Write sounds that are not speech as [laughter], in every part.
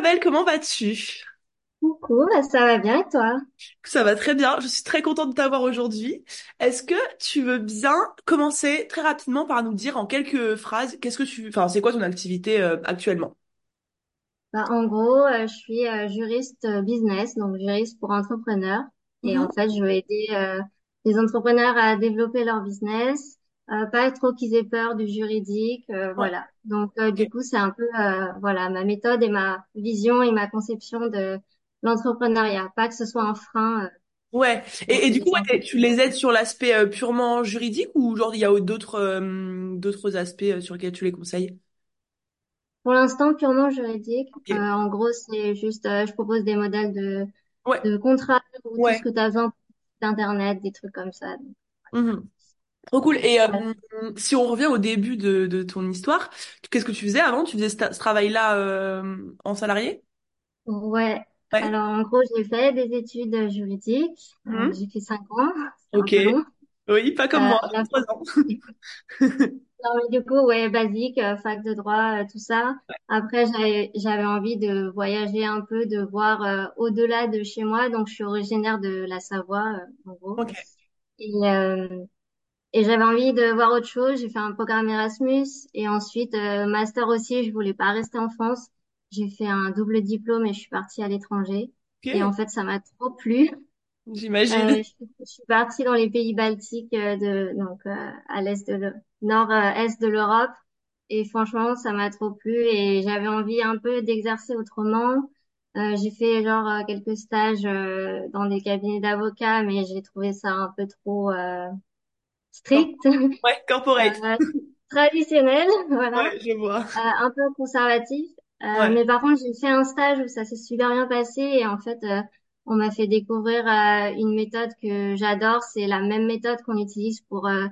ma belle, comment vas-tu? Coucou, bah, ça va bien et toi? Ça va très bien, je suis très contente de t'avoir aujourd'hui. Est-ce que tu veux bien commencer très rapidement par nous dire en quelques phrases, qu'est-ce que tu, enfin, c'est quoi ton activité euh, actuellement? Bah, en gros, euh, je suis euh, juriste business, donc juriste pour entrepreneurs. Et Mhm. en fait, je veux aider les entrepreneurs à développer leur business, euh, pas trop qu'ils aient peur du juridique, euh, Ouais. voilà. Donc, euh, du coup, c'est un peu euh, voilà ma méthode et ma vision et ma conception de l'entrepreneuriat, pas que ce soit un frein euh, Ouais. Et, et du coup, ouais, tu les aides sur l'aspect euh, purement juridique ou genre il y a d'autres euh, d'autres aspects sur lesquels tu les conseilles? Pour l'instant, purement juridique. Euh, en gros, c'est juste, euh, je propose des modèles de Ouais. de contrats ou tout ce que tu as besoin d'internet, des trucs comme ça. Mhm. Trop cool. Et euh, si on revient au début de, de ton histoire, qu'est-ce que tu faisais avant? Tu faisais ce, ce travail-là euh, en salarié? Ouais. Ouais. Alors, en gros, j'ai fait des études juridiques. Euh, Mhm. j'ai fait cinq ans. C'est un Ok. Oui, pas Euh, comme moi, à la trois fin. ans. [laughs] Non, mais du coup, ouais, basique, euh, fac de droit, euh, tout ça. Après, j'avais, j'avais envie de voyager un peu, de voir euh, au-delà de chez moi. Donc, je suis originaire de la Savoie, euh, en gros. Ok. Et, euh, et j'avais envie de voir autre chose. J'ai fait un programme Erasmus et ensuite euh, master aussi. Je voulais pas rester en France. J'ai fait un double diplôme et je suis partie à l'étranger. Et en fait, ça m'a trop plu. Euh, J'imagine. je, je suis partie dans les pays baltiques, euh, de, donc euh, à l'est de l'E- nord-est de l'Europe. Et franchement, ça m'a trop plu et j'avais envie un peu d'exercer autrement. Euh, j'ai fait genre euh, quelques stages euh, dans des cabinets d'avocats, mais j'ai trouvé ça un peu trop euh, strict, Ouais, corporate. euh, traditionnel, voilà, Ouais, je vois. euh, un peu conservatif. Euh, Ouais. mais par contre, j'ai fait un stage où ça s'est super bien passé et en fait, euh, on m'a fait découvrir euh, une méthode que j'adore. C'est la même méthode qu'on utilise pour euh,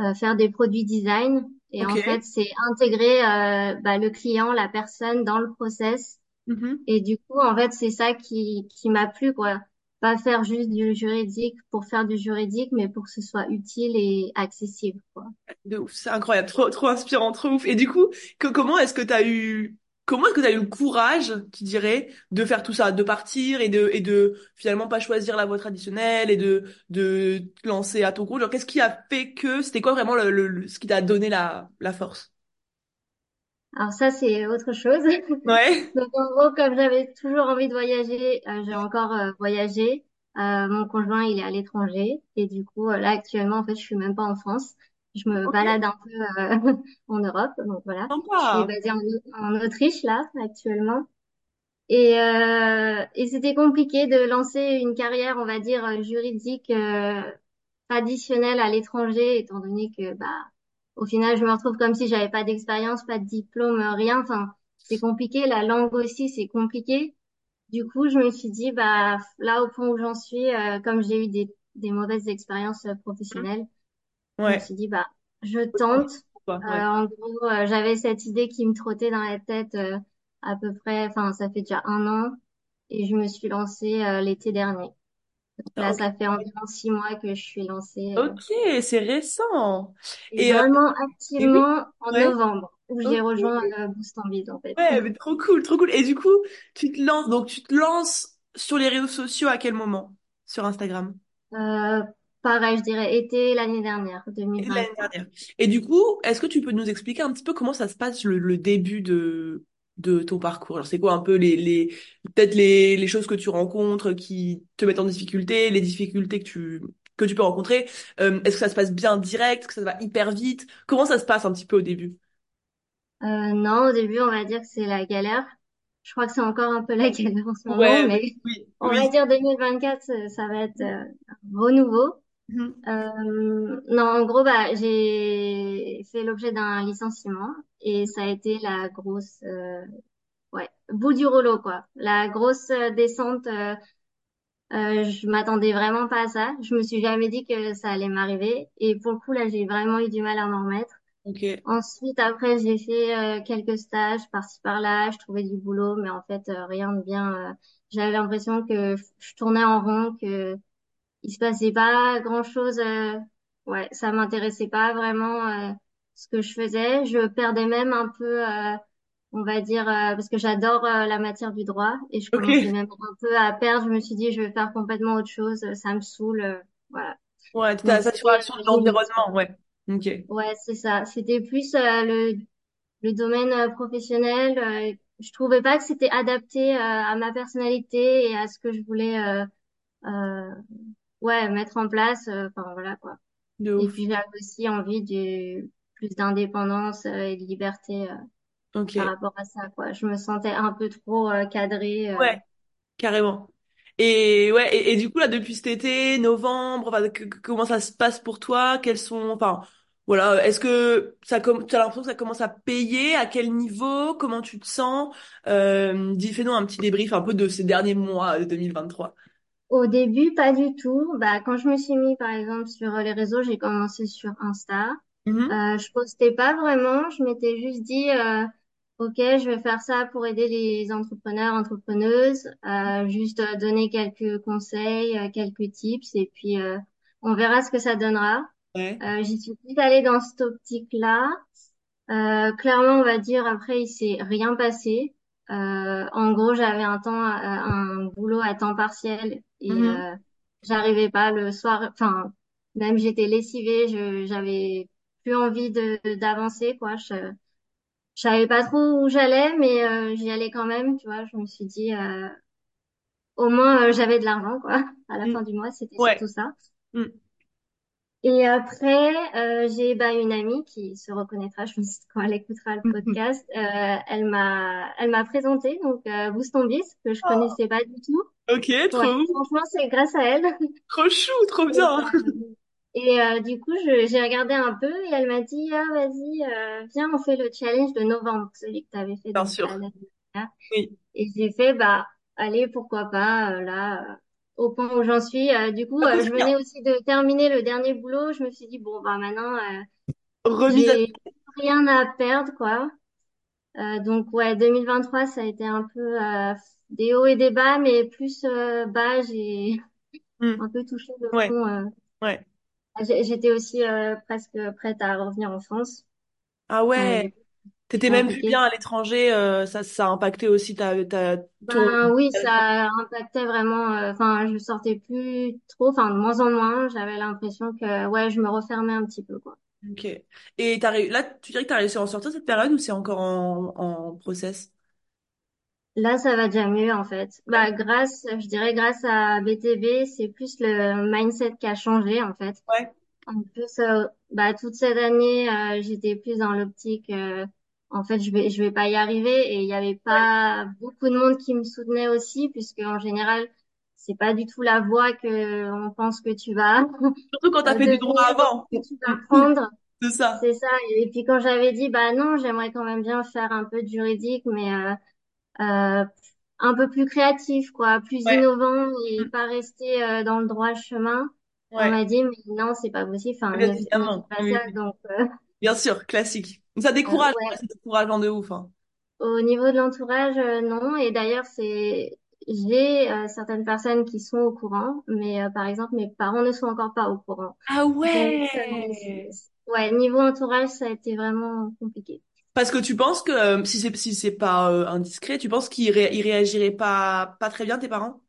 euh, faire des produits design. Et en fait, c'est intégrer euh, bah, le client, la personne dans le process. Mhm. Et du coup, en fait, c'est ça qui, qui m'a plu, quoi. Pas faire juste du juridique pour faire du juridique, mais pour que ce soit utile et accessible, quoi. De ouf, c'est incroyable, trop, trop inspirant, trop ouf. Et du coup, que, comment est-ce que t'as eu, comment est-ce que t'as eu le courage, tu dirais, de faire tout ça, de partir et de, et de finalement pas choisir la voie traditionnelle et de, de te lancer à ton compte? Qu'est-ce qui a fait que, c'était quoi vraiment le- le- ce qui t'a donné la, la force? Alors ça, c'est autre chose. [laughs] Ouais. Donc en gros, comme j'avais toujours envie de voyager, euh, j'ai encore euh, voyagé. Euh, mon conjoint, il est à l'étranger et du coup, euh, là actuellement, en fait, je suis même pas en France. Je me balade un peu euh, [laughs] en Europe. Donc voilà, je suis basée en, en Autriche là actuellement. Et, euh, et c'était compliqué de lancer une carrière, on va dire, juridique euh, traditionnelle à l'étranger, étant donné que, bah, au final, je me retrouve comme si j'avais pas d'expérience, pas de diplôme, euh, rien. Enfin, c'est compliqué. La langue aussi, c'est compliqué. Du coup, je me suis dit, bah, là, au point où j'en suis, euh, comme j'ai eu des, des mauvaises expériences euh, professionnelles, je me Ouais. suis dit, bah, je tente. Euh, ouais. en gros, euh, j'avais cette idée qui me trottait dans la tête euh, à peu près, enfin, ça fait déjà un an et je me suis lancée euh, l'été dernier. Là, ça fait environ six mois que je suis lancée euh, Ok, c'est récent. et euh, vraiment et oui, activement en ouais. novembre où j'ai Ok. rejoint euh, Boost en en fait. Ouais, mais trop cool, trop cool. Et du coup, tu te lances, donc tu te lances sur les réseaux sociaux à quel moment? Sur Instagram? Euh, pareil, je dirais été l'année dernière, Et l'année 2023. dernière. Et du coup, est-ce que tu peux nous expliquer un petit peu comment ça se passe le, le début de, de ton parcours? Alors, c'est quoi un peu les, les, peut-être les, les choses que tu rencontres qui te mettent en difficulté, les difficultés que tu, que tu peux rencontrer? Euh, est-ce que ça se passe bien direct? Est-ce que ça va hyper vite? Comment ça se passe un petit peu au début? Euh, non, au début, on va dire que c'est la galère. Je crois que c'est encore un peu la galère en ce moment, Ouais, mais oui, on va dire 2024, ça va être euh, renouveau. Mhm. Euh, non, en gros, bah, j'ai fait l'objet d'un licenciement et ça a été la grosse, euh, ouais, bout du rouleau, quoi. La grosse euh, descente. Euh, euh, je m'attendais vraiment pas à ça. Je me suis jamais dit que ça allait m'arriver et pour le coup, là, j'ai vraiment eu du mal à m'en remettre. Ok. Ensuite, après, j'ai fait euh, quelques stages par-ci par-là. Je trouvais du boulot, mais en fait, euh, rien de bien. euh, j'avais l'impression que je je tournais en rond, que il se passait pas grand-chose. euh, ouais, ça m'intéressait pas vraiment euh, ce que je faisais. Je perdais même un peu. euh, on va dire, euh, parce que j'adore euh, la matière du droit et je Ok. commençais même un peu à perdre. Je me suis dit, je vais faire complètement autre chose, ça me saoule, euh, voilà. Ouais, Donc c'était saturation de la l'environnement, ouais. Ok. Ouais, c'est ça. C'était plus euh, le, le domaine euh, professionnel. euh, je trouvais pas que c'était adapté euh, à ma personnalité et à ce que je voulais, euh, euh, ouais, mettre en place. euh, Enfin voilà quoi. De Et ouf. puis j'avais aussi envie du plus d'indépendance euh, et de liberté euh, par Ok. rapport à ça, quoi. Je me sentais un peu trop euh, cadrée. euh. Ouais, carrément. Et ouais, et, et du coup là depuis cet été, novembre, enfin, que- que- comment ça se passe pour toi? Quels sont, enfin, voilà, est-ce que ça comme as l'impression que ça commence à payer? À quel niveau? Comment tu te sens? Euh, dis, fais-nous un petit débrief un peu de ces derniers mois de 2023. Au début, pas du tout. Bah, quand je me suis mis, par exemple, sur les réseaux, j'ai commencé sur Insta. Mhm. Euh, je postais pas vraiment. Je m'étais juste dit, euh, OK, je vais faire ça pour aider les entrepreneurs, entrepreneuses, euh, juste euh, donner quelques conseils, euh, quelques tips, et puis euh, on verra ce que ça donnera. Ouais. Euh, j'y suis plus allée dans cette optique-là. Euh, clairement, on va dire, après, il s'est rien passé. Euh, en gros, j'avais un temps, euh, un boulot à temps partiel et Mhm. euh, j'arrivais pas le soir. Enfin, même j'étais lessivée, je, j'avais plus envie de d'avancer, quoi. Je, je savais pas trop où j'allais, mais euh, j'y allais quand même, tu vois. Je me suis dit, euh, au moins, euh, j'avais de l'argent, quoi. À la Mhm. fin du mois, c'était Ouais. surtout ça. Mhm. Et après, euh, j'ai bah, une amie qui se reconnaîtra, je pense, quand elle écoutera le podcast. Euh, elle m'a, elle m'a présenté donc euh, Boost ton Biz, que je Oh, connaissais pas du tout. Ok, Ouais, trop, franchement, c'est grâce à elle. [laughs] trop chou, trop bien. euh, et, euh, du coup, j'ai regardé un peu et elle m'a dit, ah vas-y, euh, viens, on fait le challenge de novembre, celui que tu avais fait Bien sûr. l'année dernière. Oui. Et j'ai fait, bah, allez, pourquoi pas, euh, là, au point où j'en suis. Du coup, coûte je venais aussi de terminer le dernier boulot. Je me suis dit, bon, bah maintenant, j'ai rien à perdre, quoi. Donc, ouais, 2023, ça a été un peu des hauts et des bas, mais plus euh, bas, j'ai Mhm. un peu touché le Ouais, fond. euh. ouais. J'étais aussi euh, presque prête à revenir en France. Ah Euh, ouais. T'étais même plus bien à l'étranger, euh, ça, ça a impacté aussi ta, ta, ton... Ben oui, ça impactait vraiment. euh, Enfin, je sortais plus trop. Enfin, de moins en moins. J'avais l'impression que ouais, je me refermais un petit peu quoi. Ok. Et t'as, là, tu dirais que t'as réussi à en sortir cette période ou c'est encore en, en process? Là, ça va déjà mieux en fait. Bah grâce, je dirais grâce à BTB, c'est plus le mindset qui a changé en fait. Ouais. En plus, euh, bah toute cette année, euh, j'étais plus dans l'optique. euh, en fait, je vais, je vais pas y arriver et il y avait Ouais. pas beaucoup de monde qui me soutenait aussi, puisque en général, c'est pas du tout la voie que on pense que tu vas [laughs] Surtout quand t'as euh, fait du droit avant. que tu vas prendre. [laughs] C'est ça. C'est ça. Et puis quand j'avais dit, bah non, j'aimerais quand même bien faire un peu de juridique, mais euh, un peu plus créatif, quoi, plus Ouais. innovant et Mm. pas rester euh, dans le droit chemin. On Ouais. m'a dit, mais non, c'est pas possible. Enfin, Bien évidemment. pas Oui, ça. Donc, euh, [laughs] Bien sûr, classique. Ça euh, [laughs] décourage, ouais, c'est décourageant de ouf. Hein. au niveau de l'entourage, euh, non. Et d'ailleurs, c'est, j'ai euh, certaines personnes qui sont au courant, mais euh, par exemple, mes parents ne sont encore pas au courant. Ah Donc, euh, ouais! ouais, niveau entourage, ça a été vraiment compliqué. Parce que tu penses que, euh, si c'est si c'est pas euh, indiscret, tu penses qu'ils ré- ils réagiraient pas, pas très bien, tes parents?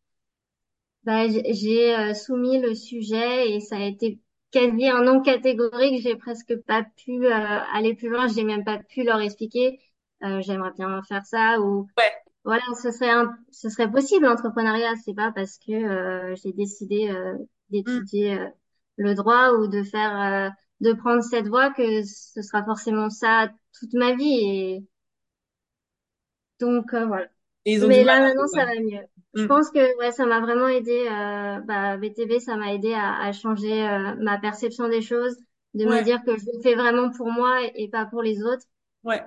Bah, j'ai j'ai, euh, soumis le sujet et ça a été quasi un non catégorique. J'ai presque pas pu euh, aller plus loin. J'ai même pas pu leur expliquer. euh, j'aimerais bien faire ça ou Ouais. voilà, ce serait un, ce serait possible l'entrepreneuriat. C'est pas parce que euh, j'ai décidé euh, Mm. d'étudier euh, le droit ou de faire, euh, de prendre cette voie que ce sera forcément ça toute ma vie. Et donc euh, voilà. Et ils ont du Mais là, maintenant, ça va mieux. Je Mm. pense que ouais, ça m'a vraiment aidé. Euh, bah, BTB, ça m'a aidé à, à changer euh, ma perception des choses, de me dire que je le fais vraiment pour moi et, et pas pour les autres. Ouais.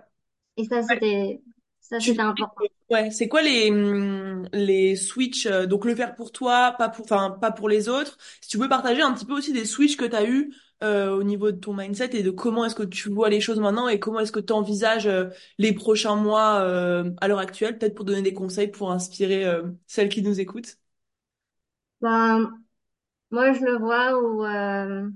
Et ça, Ouais. c'était, ça, c'était important. ouais, c'est quoi les hum, les switches euh, donc le faire pour toi, pas pour enfin pas pour les autres? Si tu peux partager un petit peu aussi des switches que tu as eu euh, au niveau de ton mindset et de comment est-ce que tu vois les choses maintenant et comment est-ce que tu envisages euh, les prochains mois euh, à l'heure actuelle, peut-être pour donner des conseils pour inspirer celles qui nous écoutent? Ben, moi, je le vois où, euh,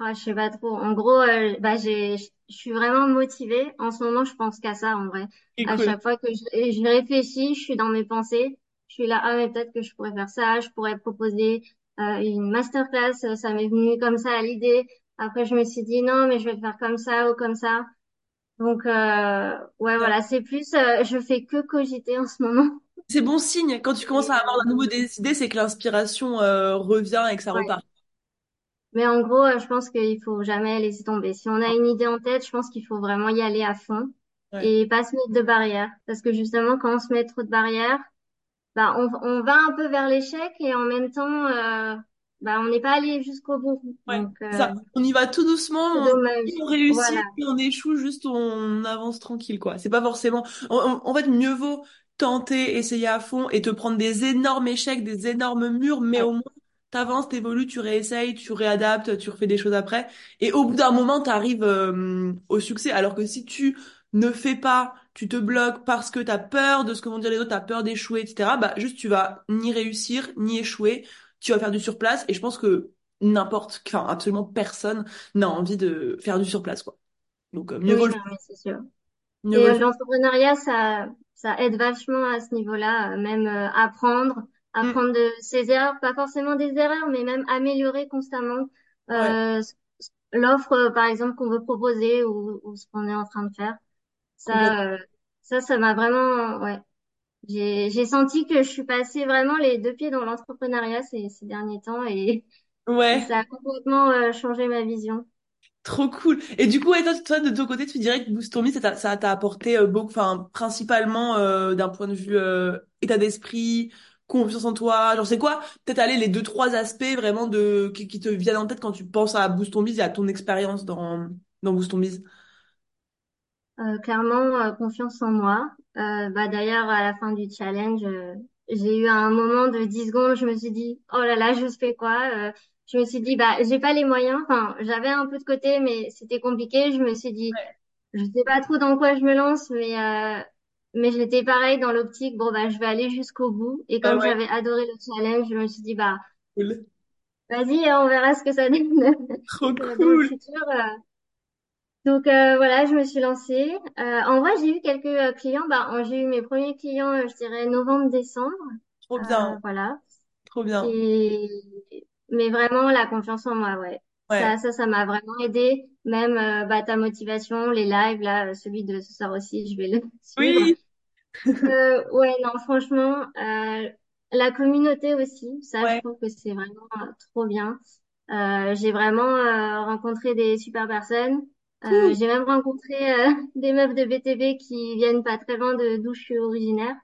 ah, je sais pas trop. En gros, bah, j'ai, je suis vraiment motivée. En ce moment, je pense qu'à ça, en vrai. À cool. chaque fois que je, réfléchis, je suis dans mes pensées. Je suis là, ah, mais peut-être que je pourrais faire ça, je pourrais proposer une masterclass. euh, Ça m'est venu comme ça à l'idée. Après, je me suis dit, non, mais je vais le faire comme ça ou comme ça. Donc, euh, ouais, voilà, c'est plus, euh, je fais que cogiter en ce moment. C'est bon signe. Quand tu commences à avoir euh, à nouveau des idées, c'est que l'inspiration euh, revient et que ça ouais. repart. Mais en gros, euh, je pense qu'il faut jamais laisser tomber. Si on a une idée en tête, je pense qu'il faut vraiment y aller à fond Ouais. et pas se mettre de barrières. Parce que justement, quand on se met trop de barrières, bah, on, on va un peu vers l'échec et en même temps, euh, bah, on n'est pas allé jusqu'au bout. Ouais, Donc, euh, ça. On y va tout doucement, on, on Voilà. réussit, on échoue, juste on avance tranquille, quoi. C'est pas forcément. En, en- en fait, mieux vaut tenter, essayer à fond et te prendre des énormes échecs, des énormes murs, mais Ouais. au moins t'avances, t'évolues, tu réessayes, tu réadaptes, tu refais des choses après. Et au bout d'un moment, t'arrives euh, au succès. Alors que si tu ne fais pas, tu te bloques parce que t'as peur de ce que vont dire les autres, t'as peur d'échouer, etc. Bah juste tu vas ni réussir, ni échouer. Tu vas faire du surplace. Et je pense que n'importe, enfin, absolument personne n'a envie de faire du surplace, quoi. Donc, euh, mieux vaut Oui, c'est sûr. mieux Et euh, l'entrepreneuriat, ça, ça aide vachement à ce niveau-là, euh, même euh, apprendre, Mm, apprendre de ses erreurs, pas forcément des erreurs, mais même améliorer constamment ouais, l'offre, par exemple, qu'on veut proposer ou, ou ce qu'on est en train de faire. Ça, euh, ça, ça m'a vraiment, ouais. J'ai, j'ai senti que je suis passée vraiment les deux pieds dans l'entrepreneuriat ces, ces derniers temps et, et Ouais, ça a complètement euh, changé ma vision. trop cool. Et du coup, ouais, toi, toi, de ton côté, tu dirais que Boost Me, ça t'a ça t'a apporté euh, beaucoup, enfin, principalement euh, d'un point de vue euh, état d'esprit, confiance en toi. Genre, c'est quoi? Peut-être aller les deux, trois aspects vraiment de qui, qui te viennent en tête quand tu penses à Boost Biz et à ton expérience dans, dans Boost Biz. Euh, clairement, euh, confiance en moi. Euh, bah, d'ailleurs, à la fin du challenge, euh, j'ai eu un moment de 10 secondes, je me suis dit, oh là là, je fais quoi? Euh, je me suis dit, bah, j'ai pas les moyens. Enfin, j'avais un peu de côté, mais c'était compliqué. Je me suis dit, je sais pas trop dans quoi je me lance, mais, euh, mais j'étais pareil dans l'optique, bon, bah, je vais aller jusqu'au bout. Et Ah comme ouais, j'avais adoré le challenge, je me suis dit, bah, cool. vas-y, on verra ce que ça donne Trop [laughs] euh, cool. futur. euh. Donc euh, voilà, je me suis lancée. Euh, en vrai, j'ai eu quelques euh, clients. Bah, j'ai eu mes premiers clients, euh, je dirais novembre-décembre. Trop Euh, bien. voilà. Trop bien. Et mais vraiment la confiance en moi, ouais. Ouais. Ça, ça, ça m'a vraiment aidé. Même euh, bah ta motivation, les lives là, euh, celui de ce soir aussi, je vais le [laughs] suivre. Oui. Euh, ouais, non, franchement, euh, la communauté aussi, ça, je trouve que c'est vraiment euh, trop bien. Euh, j'ai vraiment euh, rencontré des super personnes. Euh, j'ai même rencontré euh, des meufs de BTB qui viennent pas très loin de d'où je suis originaire.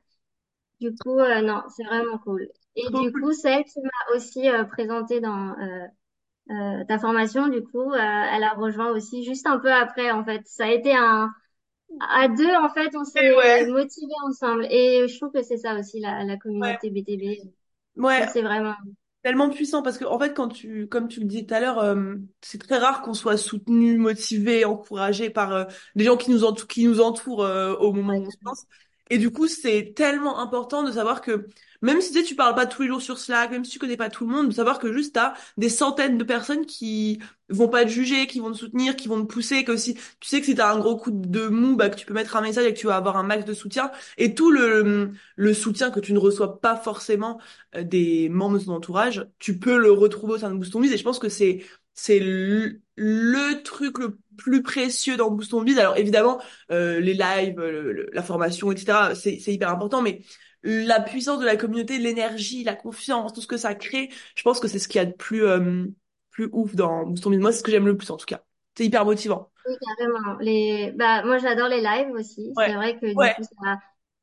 Du coup, euh, non, c'est vraiment cool. Et Trop du cool. coup, celle qui m'a aussi euh, présenté dans euh, euh, ta formation, du coup, euh, elle a rejoint aussi juste un peu après, en fait. Ça a été un à deux, en fait, on s'est Ouais. motivés ensemble. Et je trouve que c'est ça aussi, la, la Ouais. communauté BTB. Ça, Ouais. c'est vraiment... Tellement puissant parce que en fait quand tu comme tu le disais tout à l'heure euh, c'est très rare qu'on soit soutenu, motivé, encouragé par euh, les gens qui nous entourent euh, au moment où on se lance. Et du coup, c'est tellement important de savoir que même si tu sais, tu parles pas tous les jours sur Slack, même si tu connais pas tout le monde, de savoir que juste t'as des centaines de personnes qui vont pas te juger, qui vont te soutenir, qui vont te pousser, que si tu sais que si t'as un gros coup de mou, bah que tu peux mettre un message et que tu vas avoir un max de soutien. Et tout le le soutien que tu ne reçois pas forcément euh, des membres de ton entourage, tu peux le retrouver au sein de Boost Biz et je pense que c'est c'est le, truc le plus précieux dans Boost Biz. Alors évidemment, euh, les lives, le- le- la formation, etc. C'est c'est hyper important, mais la puissance de la communauté, l'énergie, la confiance, tout ce que ça crée, je pense que c'est ce qu'il y a de plus euh, plus ouf dans Boost Biz. Moi, c'est ce que j'aime le plus en tout cas. C'est hyper motivant. oui, carrément. Les... Bah, moi, j'adore les lives aussi. C'est Ouais, vrai que du ouais, coup, ça...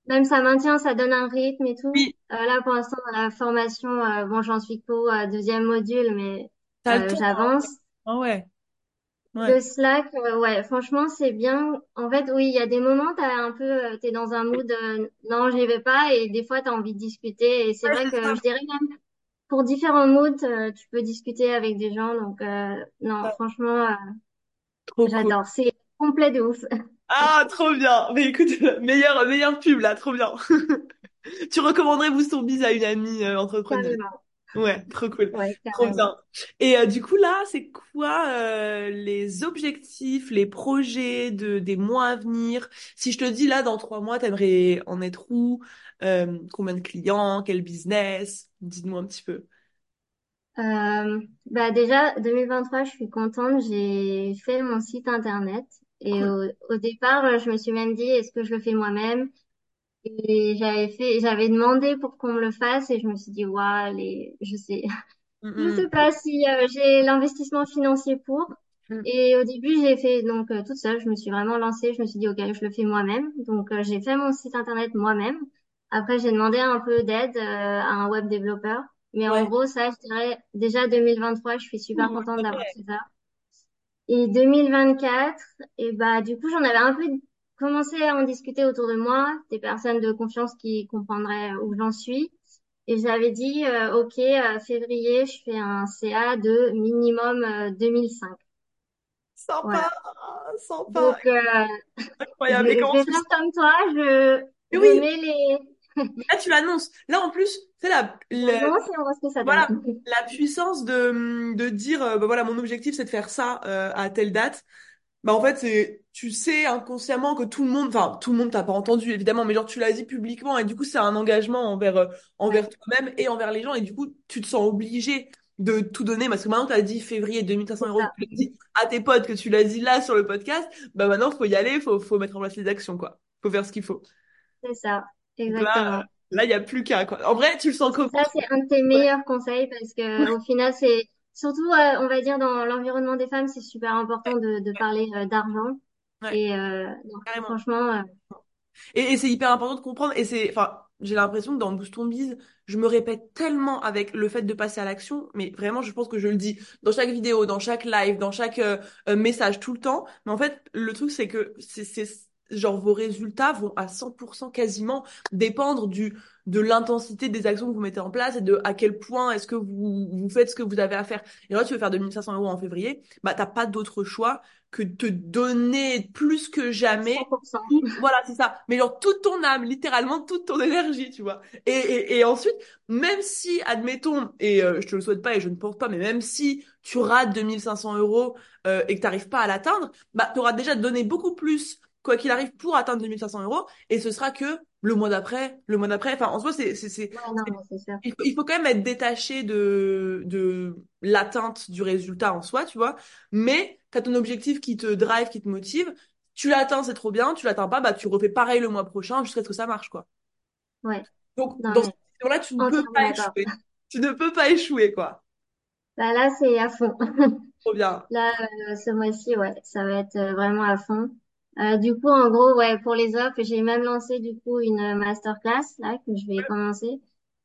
même ça maintient, ça donne un rythme et tout. oui, Euh, là, pour l'instant, dans la formation, euh, bon, j'en suis qu'au euh, deuxième module, mais euh, temps. j'avance. Ah ouais, ouais, Le Slack, euh, ouais, franchement, c'est bien. En fait, oui, il y a des moments, t'as un peu, euh, t'es dans un mood, euh, non, j'y vais pas, et des fois, t'as envie de discuter. Et c'est ouais, vrai que ça. je dirais même, pour différents moods, euh, tu peux discuter avec des gens. Donc, euh, non, franchement, euh, cool. j'adore. C'est complet de ouf. [laughs] Ah, trop bien. Mais écoute, meilleure, meilleure pub là, trop bien. [laughs] Tu recommanderais Boost Biz à une amie euh, entrepreneuse? Ouais, [laughs] trop cool. Ouais, Trop bien. Et euh, du coup, là, c'est quoi euh, les objectifs, les projets de, des mois à venir? Si je te dis, là, dans trois mois, t'aimerais en être où? Euh, combien de clients? Quel business? Dis-moi un petit peu. Euh, bah déjà, 2023, je suis contente. J'ai fait mon site internet. Et Cool. au, au départ, je me suis même dit, est-ce que je le fais moi-même? Et j'avais fait, j'avais demandé pour qu'on me le fasse et je me suis dit, waouh, les, je sais, je sais Mm, [laughs] pas si euh, j'ai l'investissement financier pour. mm, Et au début, j'ai fait donc euh, toute seule. Je me suis vraiment lancée. Je me suis dit, ok, je le fais moi-même. Donc, euh, j'ai fait mon site internet moi-même. Après, j'ai demandé un peu d'aide euh, à un web développeur. Mais mm. en gros, ça, je dirais déjà 2023, je suis super contente d'avoir fait ça. Et 2024, et bah du coup, j'en avais un peu commencé à en discuter autour de moi, des personnes de confiance qui comprendraient où j'en suis. Et j'avais dit, euh, ok, euh, février, je fais un CA de minimum euh, 2005. Sympa, Voilà. sympa, Donc, euh, je, incroyable. Je vais faire sens? comme toi, je, je oui, mets les, [laughs] là, tu l'annonces. Là, en plus, c'est la, on ça donne. Voilà, [laughs] la puissance de, de dire, euh, bah voilà, mon objectif c'est de faire ça euh, à telle date. Bah en fait, c'est, tu sais inconsciemment que tout le monde, enfin tout le monde t'a pas entendu évidemment, mais genre tu l'as dit publiquement et du coup c'est un engagement envers euh, envers toi-même et envers les gens et du coup tu te sens obligé de tout donner parce que maintenant tu as dit février 2500 c'est euros, tu l'as dit à tes potes, que tu l'as dit là sur le podcast, bah maintenant faut y aller, faut faut mettre en place les actions quoi, faut faire ce qu'il faut. c'est ça, exactement. là il y a plus qu'à quoi. En vrai, tu le sens comment? ça, c'est un de tes Ouais, meilleurs conseils parce que au final, c'est surtout, euh, on va dire, dans l'environnement des femmes, c'est super important de, de parler euh, d'argent. Ouais, Et euh, non, franchement, euh, Et, et c'est hyper important de comprendre. Et c'est, enfin, j'ai l'impression que dans Boost ton Biz, je me répète tellement avec le fait de passer à l'action. Mais vraiment, je pense que je le dis dans chaque vidéo, dans chaque live, dans chaque euh, euh, message, tout le temps. Mais en fait, le truc, c'est que c'est, genre, vos résultats vont à 100% quasiment dépendre du, de l'intensité des actions que vous mettez en place et de à quel point est-ce que vous, vous faites ce que vous avez à faire. Et là, tu veux faire 2500 euros en février, bah, t'as pas d'autre choix que de te donner plus que jamais 100%. tout- voilà, c'est ça. Mais genre toute ton âme, littéralement toute ton énergie, tu vois. Et, et, et ensuite, même si, admettons, et euh, je te le souhaite pas et je ne pense pas, mais même si tu rates 2500 euros euh, et que t'arrives pas à l'atteindre, bah t'auras déjà donné beaucoup plus, quoi qu'il arrive, pour atteindre 2500 euros. Et ce sera que le mois d'après, le mois d'après. Enfin, en soi, c'est, c'est, c'est, il faut, il faut quand même être détaché de, de l'atteinte du résultat en soi, tu vois. Mais t'as ton objectif qui te drive, qui te motive. Tu l'atteins, c'est trop bien. Tu l'atteins pas, bah tu refais pareil le mois prochain jusqu'à ce que ça marche, quoi. Ouais, Donc, non, dans cette mais situation-là, tu ne peux pas échouer. Tu ne peux pas échouer, quoi. Bah, là, c'est à fond. Trop bien. Là, euh, ce mois-ci, ouais, ça va être euh, vraiment à fond. Euh, du coup, en gros, ouais, pour les offres, j'ai même lancé du coup une masterclass là que je vais commencer.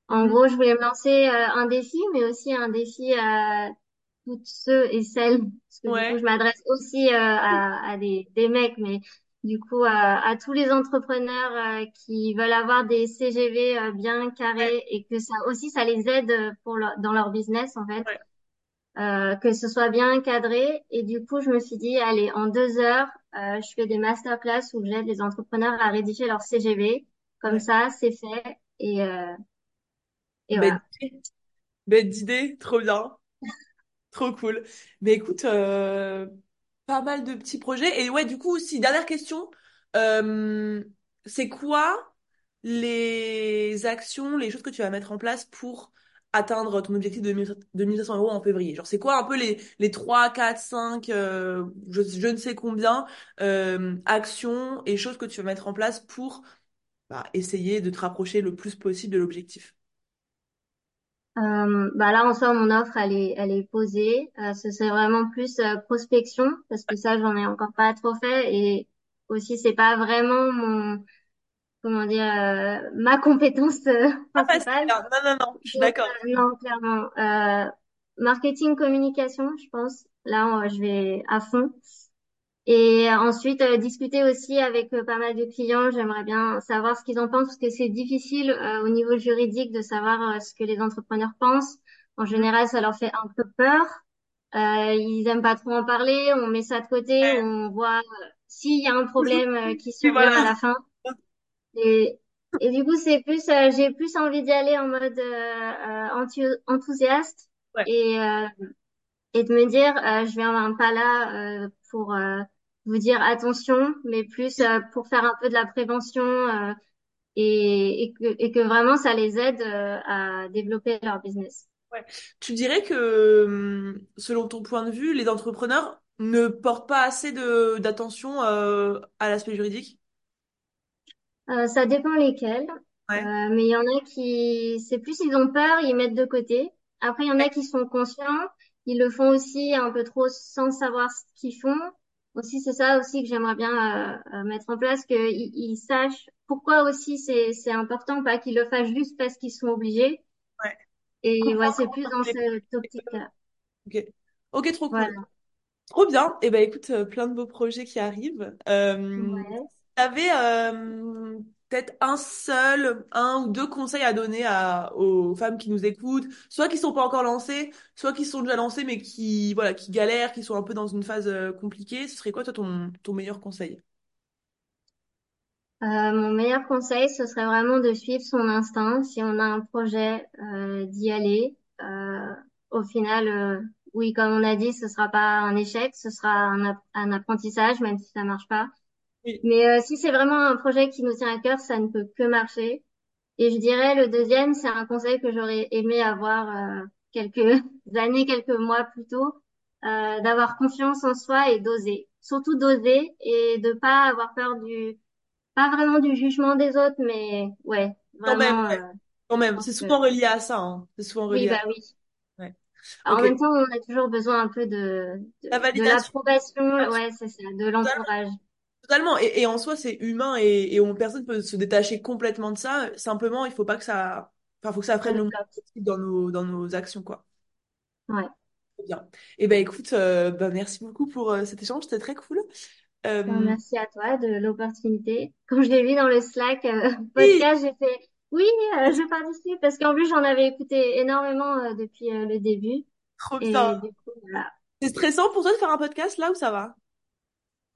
En gros, je voulais me lancer euh, un défi, mais aussi un défi à toutes ceux et celles, parce que du coup, Ouais, je m'adresse aussi euh, à, à des, des mecs, mais du coup, à, à tous les entrepreneurs euh, qui veulent avoir des CGV euh, bien ouais, carrés et que ça aussi, ça les aide pour leur- dans leur business en fait. Ouais, euh, que ce soit bien encadré. Et du coup, je me suis dit, allez, en deux heures, euh, je fais des masterclass où j'aide les entrepreneurs à rédiger leur CGV. Comme ouais. ça, c'est fait. Et, euh, et Bête voilà. Bête d'idée. Trop bien. [laughs] Trop cool. Mais écoute, euh, pas mal de petits projets. Et ouais, du coup, aussi, dernière question. C'est quoi les actions, les choses que tu vas mettre en place pour atteindre ton objectif de 1000 2500 euros en février? Genre, c'est quoi un peu les, les 3, 4, 5, euh, je, je ne sais combien, euh, actions et choses que tu vas mettre en place pour bah, essayer de te rapprocher le plus possible de l'objectif? Euh, bah là, en soi, mon offre, elle est, elle est posée. Euh, ce serait vraiment plus prospection parce que ça, j'en ai encore pas trop fait. Et aussi, c'est pas vraiment mon, comment dire, euh, ma compétence euh, [laughs] facile, principale. Non, non, non, je suis d'accord. euh, non, clairement. Euh, marketing, communication, je pense. Là, je vais à fond. Et ensuite, euh, discuter aussi avec pas mal de clients. J'aimerais bien savoir ce qu'ils en pensent parce que c'est difficile euh, au niveau juridique de savoir ce que les entrepreneurs pensent. En général, ça leur fait un peu peur. Euh, ils aiment pas trop en parler. On met ça de côté. Ouais. On voit s'il y a un [laughs] problème qui survient à la fin. Et du coup, c'est plus, euh, j'ai plus envie d'y aller en mode euh, euh, enthou- enthousiaste Ouais. et et de me dire, je viens pas là pour vous dire attention, mais plus pour faire un peu de la prévention et, et que, et que vraiment ça les aide à développer leur business. Ouais. Tu dirais que, hum, selon ton point de vue, les entrepreneurs ne portent pas assez d'attention euh, à l'aspect juridique? Euh, ça dépend lesquels, euh, Ouais. mais il y en a qui, c'est plus ils ont peur, ils mettent de côté. Après, il y en a qui sont conscients, ils le font aussi un peu trop sans savoir ce qu'ils font. Aussi, c'est ça aussi que j'aimerais bien euh, euh, mettre en place, qu'ils ils sachent pourquoi aussi c'est c'est important, pas qu'ils le fassent juste parce qu'ils sont obligés. Ouais. Et ouais, c'est plus dans cette optique-là. Ok. Ok, trop cool. Voilà. Trop bien. Et ben écoute, euh, plein de beaux projets qui arrivent. Euh, Ouais. t'avais euh, peut-être un seul, un ou deux conseils à donner aux femmes qui nous écoutent, soit qui sont pas encore lancées, soit qui sont déjà lancées mais qui voilà, qui galèrent, qui sont un peu dans une phase euh, compliquée. Ce serait quoi toi ton, meilleur conseil? Euh, mon meilleur conseil, ce serait vraiment de suivre son instinct. Si on a un projet, euh, d'y aller. Au final, oui, comme on a dit, ce sera pas un échec, ce sera un, un apprentissage, même si ça marche pas. Oui. Mais euh, si c'est vraiment un projet qui nous tient à cœur, ça ne peut que marcher. Et je dirais le deuxième, c'est un conseil que j'aurais aimé avoir euh, quelques [laughs] années, quelques mois plus tôt, euh, d'avoir confiance en soi et d'oser. Surtout d'oser et de pas avoir peur du pas vraiment du jugement des autres, mais ouais, Quand même, ouais. euh, Quand même. C'est que souvent relié à ça, hein. C'est souvent oui, relié à bah oui. Ouais. Alors, en même temps, on a toujours besoin un peu de, de, de l'approbation, ouais, c'est ça, de l'entourage. Totalement. Et, et en soi, c'est humain et, et on, personne peut se détacher complètement de ça. Simplement, il faut pas que ça, enfin, faut que ça prenne le dans nos, dans nos actions, quoi. Ouais. Très bien. Et ben, écoute, euh, ben, merci beaucoup pour euh, cet échange. C'était très cool. Ben, Euh, merci à toi de l'opportunité. Quand je l'ai vu dans le Slack oui, podcast, j'ai fait oui, je participe parce qu'en plus j'en avais écouté énormément depuis le début trop bien. voilà. C'est stressant pour toi de faire un podcast là ou ça va?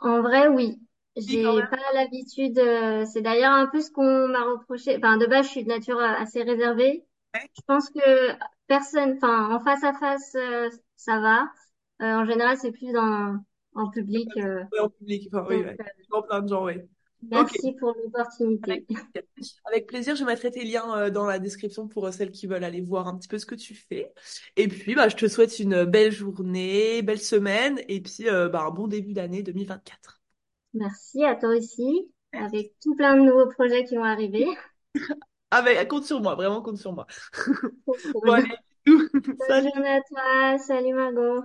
En vrai, oui. Oui, J'ai pas l'habitude. euh, c'est d'ailleurs un peu ce qu'on m'a reproché. Enfin, de base, je suis de nature euh, assez réservée. Ouais. Je pense que personne, enfin, en face à face, euh, ça va. Euh, en général, c'est plus dans en public. Ouais, en public. Enfin, oui, ouais. Dans plein de gens. Ok. merci pour l'opportunité. Avec plaisir, je mettrai tes liens dans la description pour celles qui veulent aller voir un petit peu ce que tu fais. Et puis, bah, je te souhaite une belle journée, belle semaine, et puis bah, un bon début d'année 2024. Merci à toi aussi, avec tout plein de nouveaux projets qui vont arriver. Ah ben, compte sur moi, vraiment compte sur moi. Bon, allez. Bonne Salut. journée à toi. Salut Margot.